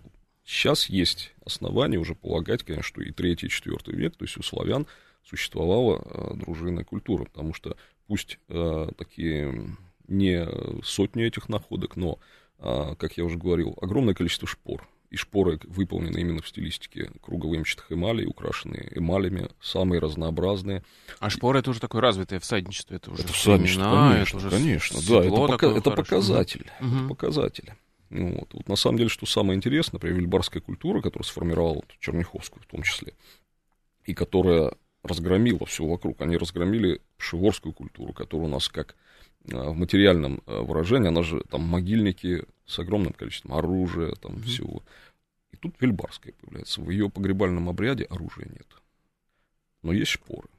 Сейчас есть основания уже полагать, конечно, что и третий, и четвертый век, то есть у славян существовала э, дружинная культура, потому что пусть э, такие не сотни этих находок, но, э, как я уже говорил, огромное количество шпор. И шпоры выполнены именно в стилистике круговымчатых эмалей, украшенные эмалями, самые разнообразные. А шпоры это уже такое развитое всадничество, это уже это всадничество, времена, конечно, это уже конечно, да, это, пока, это показатель, угу. это показатель. Ну вот. вот на самом деле, что самое интересное, например, вильбарская культура, которая сформировала Черняховскую в том числе, и которая разгромила все вокруг. Они разгромили шиворскую культуру, которая у нас как а, в материальном а, выражении, она же там могильники с огромным количеством оружия, там mm-hmm. всего. И тут вельбарская появляется. В ее погребальном обряде оружия нет. Но есть шпоры.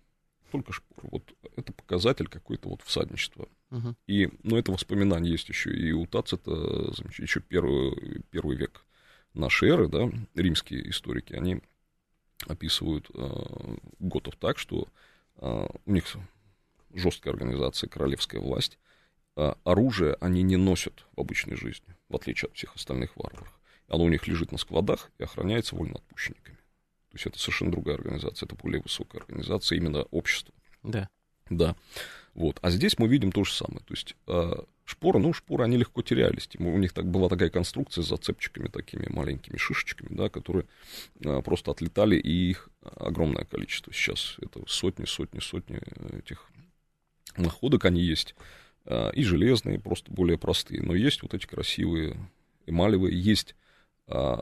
Только шпоры. Вот это показатель какой-то вот всадничества Uh-huh. И, ну, это воспоминание есть еще и у Тацита, еще первый, первый век нашей эры, да, римские историки, они описывают э, готов так, что э, у них жесткая организация, королевская власть, э, оружие они не носят в обычной жизни, в отличие от всех остальных варваров. Оно у них лежит на складах и охраняется вольноотпущенниками. То есть это совершенно другая организация, это более высокая организация именно общества. Да. Да. Вот. А здесь мы видим то же самое. То есть э, шпоры, ну, шпоры, они легко терялись. У них так, была такая конструкция с зацепчиками, такими маленькими шишечками, да, которые э, просто отлетали, и их огромное количество. Сейчас это сотни, сотни, сотни этих находок, они есть. Э, и железные, просто более простые. Но есть вот эти красивые эмалевые, есть э,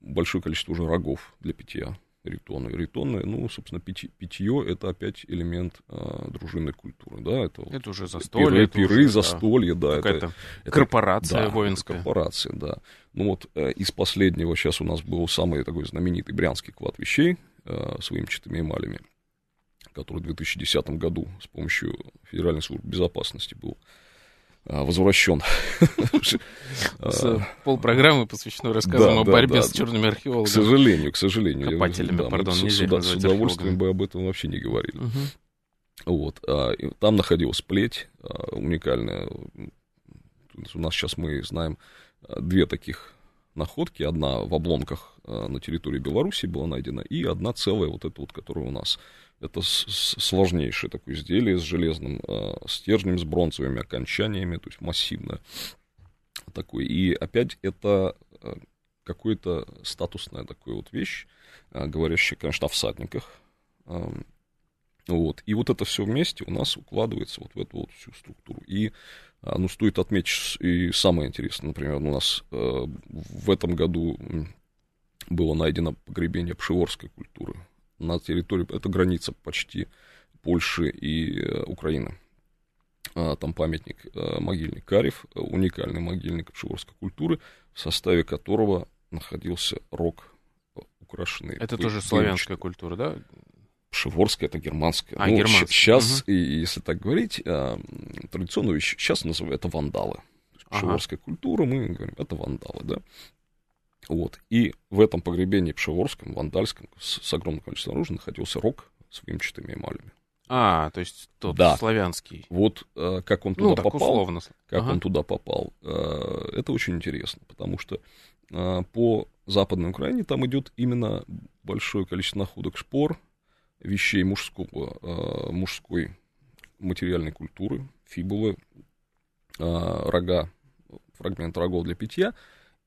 большое количество уже рогов для питья ритоны. Ритоны, ну, собственно, питье, питье это опять элемент а, дружинной культуры, да, это, это уже застолье. Пиры, пиры уже, застолье, да. да это, корпорация это, воинская. Да, корпорация, да. Ну вот э, из последнего сейчас у нас был самый такой знаменитый брянский клад вещей э, с выемчатыми эмалями, который в 2010 году с помощью Федеральной службы безопасности был возвращен. [laughs] Полпрограммы посвящено рассказам о борьбе с черными археологами. К сожалению, к сожалению. Копателями, пардон, нельзя С удовольствием бы об этом вообще не говорили. Вот. Там находилась плеть уникальная. У нас сейчас мы знаем две таких находки. Одна в обломках на территории Беларуси была найдена, и одна целая, вот эта вот, которая у нас это сложнейшее такое изделие с железным э, стержнем, с бронзовыми окончаниями, то есть массивное такое. И опять это э, какое-то статусная такая вот вещь, э, говорящая, конечно, о всадниках. Э, вот. И вот это все вместе у нас укладывается вот в эту вот всю структуру. И ну, стоит отметить и самое интересное, например, у нас э, в этом году было найдено погребение пшеворской культуры на территории, это граница почти Польши и э, Украины. А, там памятник, э, могильник Карев, уникальный могильник пшеворской культуры, в составе которого находился рог украшенный. Это тоже славянская культура, да? Пшеворская, это германская. А, ну, германская. Сейчас, угу. и, если так говорить, а, традиционную вещь, сейчас называют это вандалы. Пшеворская ага. культура, мы говорим, это вандалы, да. Вот. И в этом погребении Пшеворском, Вандальском, с, с огромным количеством оружия находился рог с выемчатыми эмалями. А, то есть тот да. славянский. Вот э, как он ну, туда ну, попал, условно. как ага. он туда попал, э, это очень интересно, потому что э, по Западной Украине там идет именно большое количество находок шпор, вещей мужского, э, мужской материальной культуры, фибулы, э, рога, фрагмент рогов для питья,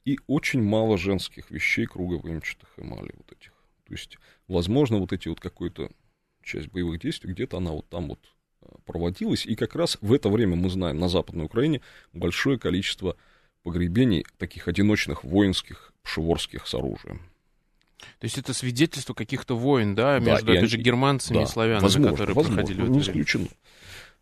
и очень мало женских вещей круга выемчатых эмалей вот этих. То есть, возможно, вот эти вот какой-то часть боевых действий, где-то она вот там вот э, проводилась. И как раз в это время мы знаем на Западной Украине большое количество погребений таких одиночных воинских пшеворских с оружием. То есть это свидетельство каких-то войн, да, между, да, опять они, же, германцами да, и славянами, возможно, которые возможно, проходили не исключено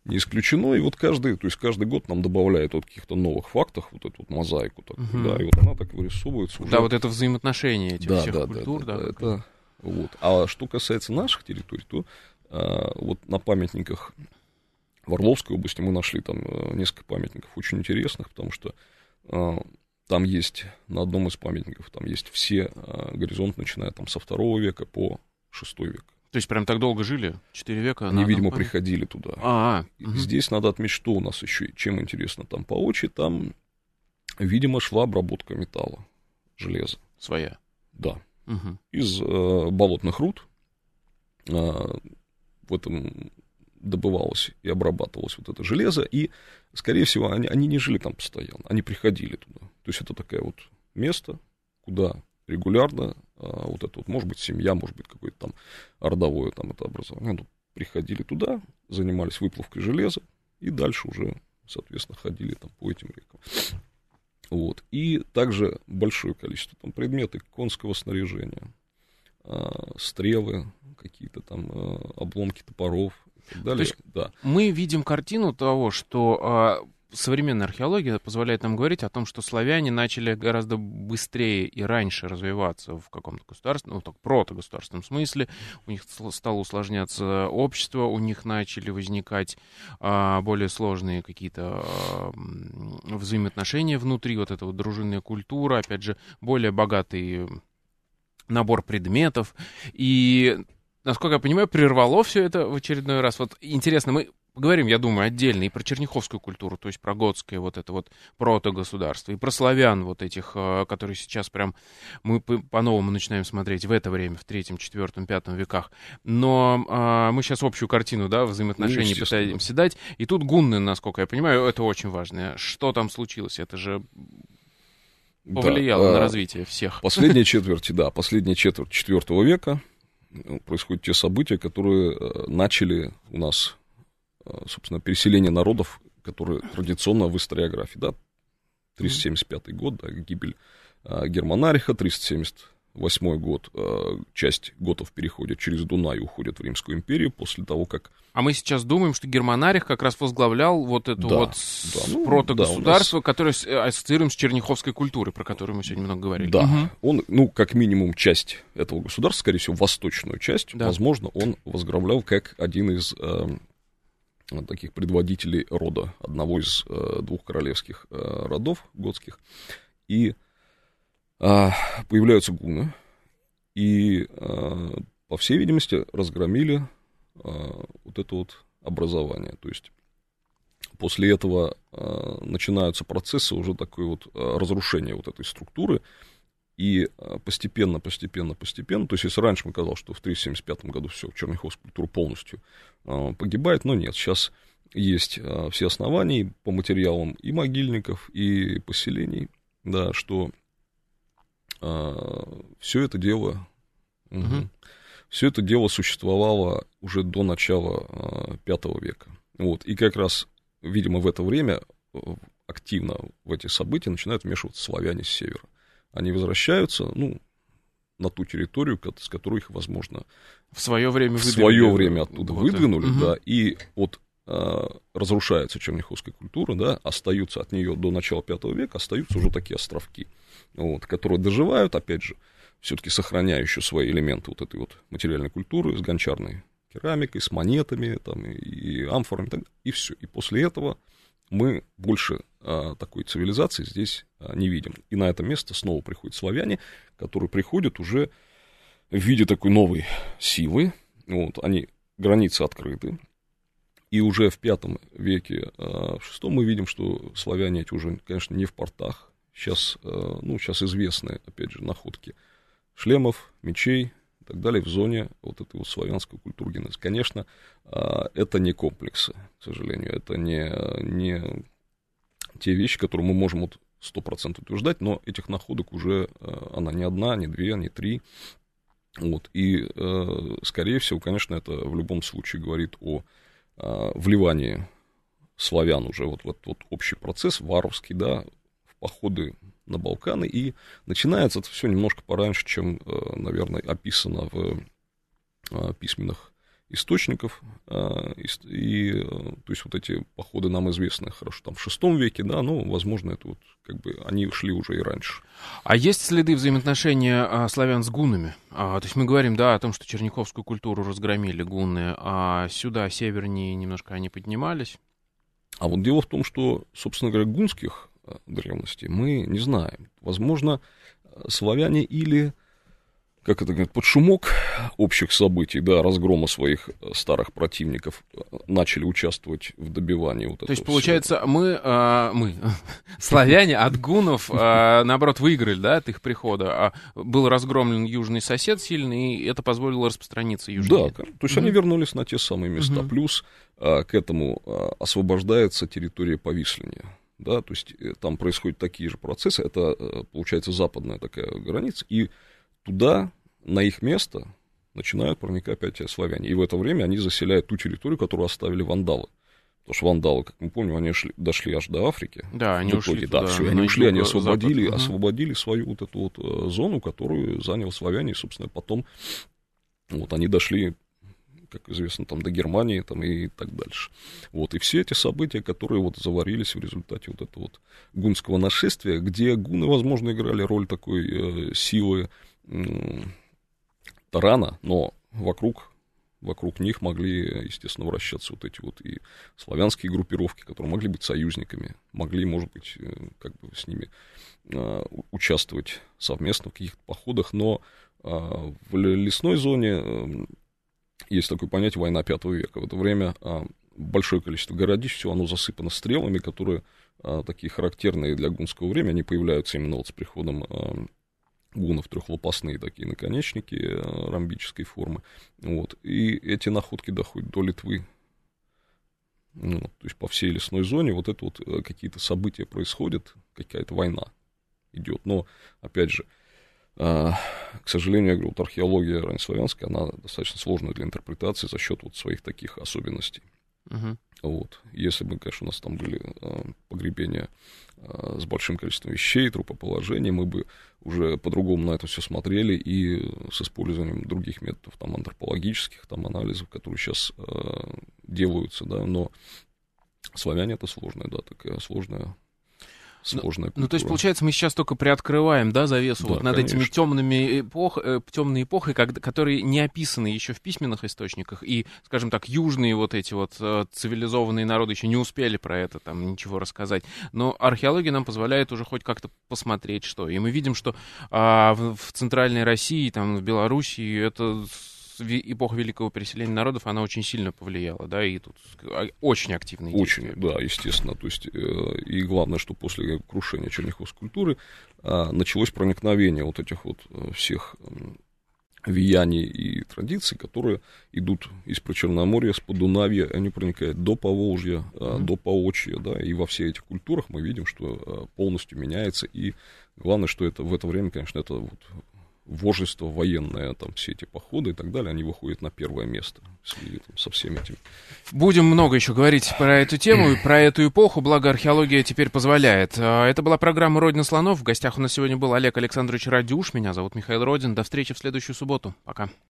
не исключено. И вот каждый, то есть каждый год нам добавляют вот каких-то новых фактов, вот эту вот мозаику такую, угу. да, и вот она так вырисовывается. Уже. Да, вот это взаимоотношение этих да, всех да, культур, да. да, да это, вот. А что касается наших территорий, то а, вот на памятниках в Орловской области мы нашли там а, несколько памятников очень интересных, потому что а, там есть, на одном из памятников, там есть все а, горизонты, начиная там со второго века по шестой век. То есть прям так долго жили? Четыре века? Они, видимо, память? приходили туда. А, -а, угу. Здесь надо отметить, что у нас еще, чем интересно, там по очи, там, видимо, шла обработка металла, железа. Своя? Да. Угу. Из э, болотных руд э, в этом добывалось и обрабатывалось вот это железо, и, скорее всего, они, они не жили там постоянно, они приходили туда. То есть это такое вот место, куда регулярно а, вот это вот, может быть, семья, может быть, какое-то там родовое там это образование. Ну, приходили туда, занимались выплавкой железа, и дальше уже, соответственно, ходили там по этим рекам. Вот. И также большое количество там предметов конского снаряжения, а, стрелы, какие-то там а, обломки топоров и так далее. То есть да. Мы видим картину того, что современная археология позволяет нам говорить о том, что славяне начали гораздо быстрее и раньше развиваться в каком-то государственном, ну, так, протогосударственном смысле. У них стало усложняться общество, у них начали возникать а, более сложные какие-то а, взаимоотношения внутри, вот эта вот дружинная культура, опять же, более богатый набор предметов. И насколько я понимаю, прервало все это в очередной раз. Вот интересно, мы поговорим, я думаю, отдельно и про черняховскую культуру, то есть про готское вот это вот протогосударство, и про славян вот этих, э, которые сейчас прям мы по-новому начинаем смотреть в это время, в третьем, четвертом, пятом веках. Но а, мы сейчас общую картину, да, взаимоотношений ну, пытаемся дать. И тут гунны, насколько я понимаю, это очень важно. Что там случилось? Это же повлияло да, на развитие всех. Последняя [laughs] четверть, да, последняя четверть четвертого века ну, происходят те события, которые э, начали у нас Э, собственно, переселение народов, которые традиционно в историографии, да, 375 год, да, гибель э, Германариха, 378 год, э, часть готов переходит через Дунай и уходит в Римскую империю после того, как... А мы сейчас думаем, что Германарих как раз возглавлял вот это да, вот да, ну, протогосударство, да, нас... которое ассоциируем с черняховской культурой, про которую мы сегодня много говорили. Да, угу. он, ну, как минимум, часть этого государства, скорее всего, восточную часть, да. возможно, он возглавлял как один из... Э, таких предводителей рода, одного из э, двух королевских э, родов готских. И э, появляются гуны, и, э, по всей видимости, разгромили э, вот это вот образование. То есть после этого э, начинаются процессы уже такой вот э, разрушения вот этой структуры, и постепенно, постепенно, постепенно, то есть если раньше мы казалось, что в 1975 году все, Черняховская культура полностью э, погибает, но нет, сейчас есть э, все основания по материалам и могильников, и поселений, да, что все это дело, угу. все это дело существовало уже до начала V века. Вот, и как раз, видимо, в это время активно в эти события начинают вмешиваться славяне с севера они возвращаются, ну, на ту территорию, с которой их, возможно, в свое время, в свое время оттуда вот выдвинули, угу. да, и вот а, разрушается черняховская культура, да, остаются от нее до начала V века, остаются уже такие островки, вот, которые доживают, опять же, все-таки сохраняя еще свои элементы вот этой вот материальной культуры с гончарной керамикой, с монетами, там, и, и амфорами, и, так, и все. И после этого мы больше такой цивилизации здесь а, не видим. И на это место снова приходят славяне, которые приходят уже в виде такой новой силы. Вот, они, границы открыты. И уже в пятом веке, а, в шестом мы видим, что славяне эти уже, конечно, не в портах. Сейчас, а, ну, сейчас известны, опять же, находки шлемов, мечей, и так далее в зоне вот этой вот славянской культуры генеза. Конечно, а, это не комплексы, к сожалению, это не, не те вещи, которые мы можем вот 100% утверждать, но этих находок уже, а, она не одна, не две, не три, вот, и, э, скорее всего, конечно, это в любом случае говорит о а, вливании славян уже вот в вот, вот общий процесс варварский, да, в походы на Балканы, и начинается это все немножко пораньше, чем, э, наверное, описано в э, письменных источников, э, и, то есть вот эти походы нам известны хорошо, там в шестом веке, да, но, возможно, это вот как бы они шли уже и раньше. А есть следы взаимоотношения а, славян с гунами? А, то есть мы говорим, да, о том, что черниковскую культуру разгромили гунны, а сюда, севернее, немножко они поднимались? А вот дело в том, что, собственно говоря, гунских древности, мы не знаем. Возможно, славяне или, как это говорят, под шумок общих событий, да, разгрома своих старых противников, начали участвовать в добивании вот этого То есть, получается, всего. мы, а, мы, [laughs] славяне от гунов, а, наоборот, выиграли, да, от их прихода. А был разгромлен южный сосед сильный, и это позволило распространиться южнее. Да, то есть они вернулись на те самые места. Плюс а, к этому а, освобождается территория Повисления да, то есть э, там происходят такие же процессы, это, э, получается, западная такая граница, и туда, на их место, начинают проникать опять славяне. И в это время они заселяют ту территорию, которую оставили вандалы. Потому что вандалы, как мы помним, они шли, дошли аж до Африки. Да, они ушли. Да, все, они ушли, они освободили, запад. освободили свою вот эту вот э, зону, которую занял славяне, и, собственно, потом вот они дошли как известно, там, до Германии там, и так дальше. Вот, и все эти события, которые вот заварились в результате вот этого вот гунского нашествия, где гуны, возможно, играли роль такой э, силы э, тарана, но вокруг вокруг них могли, естественно, вращаться вот эти вот и славянские группировки, которые могли быть союзниками, могли, может быть, э, как бы с ними э, участвовать совместно в каких-то походах, но э, в лесной зоне есть такое понятие война пятого века. В это время а, большое количество городищ, все оно засыпано стрелами, которые а, такие характерные для гунского времени, они появляются именно вот с приходом а, гунов, трехлопастные такие наконечники ромбической формы. Вот. И эти находки доходят до Литвы. Ну, то есть по всей лесной зоне вот это вот э, какие-то события происходят, какая-то война идет. Но, опять же, а, к сожалению, я говорю, вот археология раннеславянская, она достаточно сложная для интерпретации за счет вот своих таких особенностей. Uh-huh. Вот. Если бы, конечно, у нас там были э, погребения э, с большим количеством вещей, трупоположений, мы бы уже по-другому на это все смотрели и с использованием других методов, там, антропологических, там, анализов, которые сейчас э, делаются, да, но славяне это сложная, да, такая сложная сложная ну, ну, то есть, получается, мы сейчас только приоткрываем, да, завесу да, вот над конечно. этими темными эпох, э, темной эпохой, как, которые не описаны еще в письменных источниках, и, скажем так, южные вот эти вот э, цивилизованные народы еще не успели про это там ничего рассказать. Но археология нам позволяет уже хоть как-то посмотреть, что. И мы видим, что а, в, в центральной России, там, в Белоруссии, это эпоха великого переселения народов, она очень сильно повлияла, да, и тут а, очень активные Очень, да, естественно. То есть, э, и главное, что после крушения черняховской культуры а, началось проникновение вот этих вот э, всех влияний и традиций, которые идут из Причерноморья, с Подунавья, они проникают до Поволжья, mm-hmm. до Поочья, да, и во всех этих культурах мы видим, что полностью меняется, и главное, что это в это время, конечно, это вот вожество военное, там все эти походы и так далее, они выходят на первое место среди, там, со всеми этими. Будем много еще говорить про эту тему и про эту эпоху, благо археология теперь позволяет. А, это была программа «Родина слонов». В гостях у нас сегодня был Олег Александрович Радюш. Меня зовут Михаил Родин. До встречи в следующую субботу. Пока.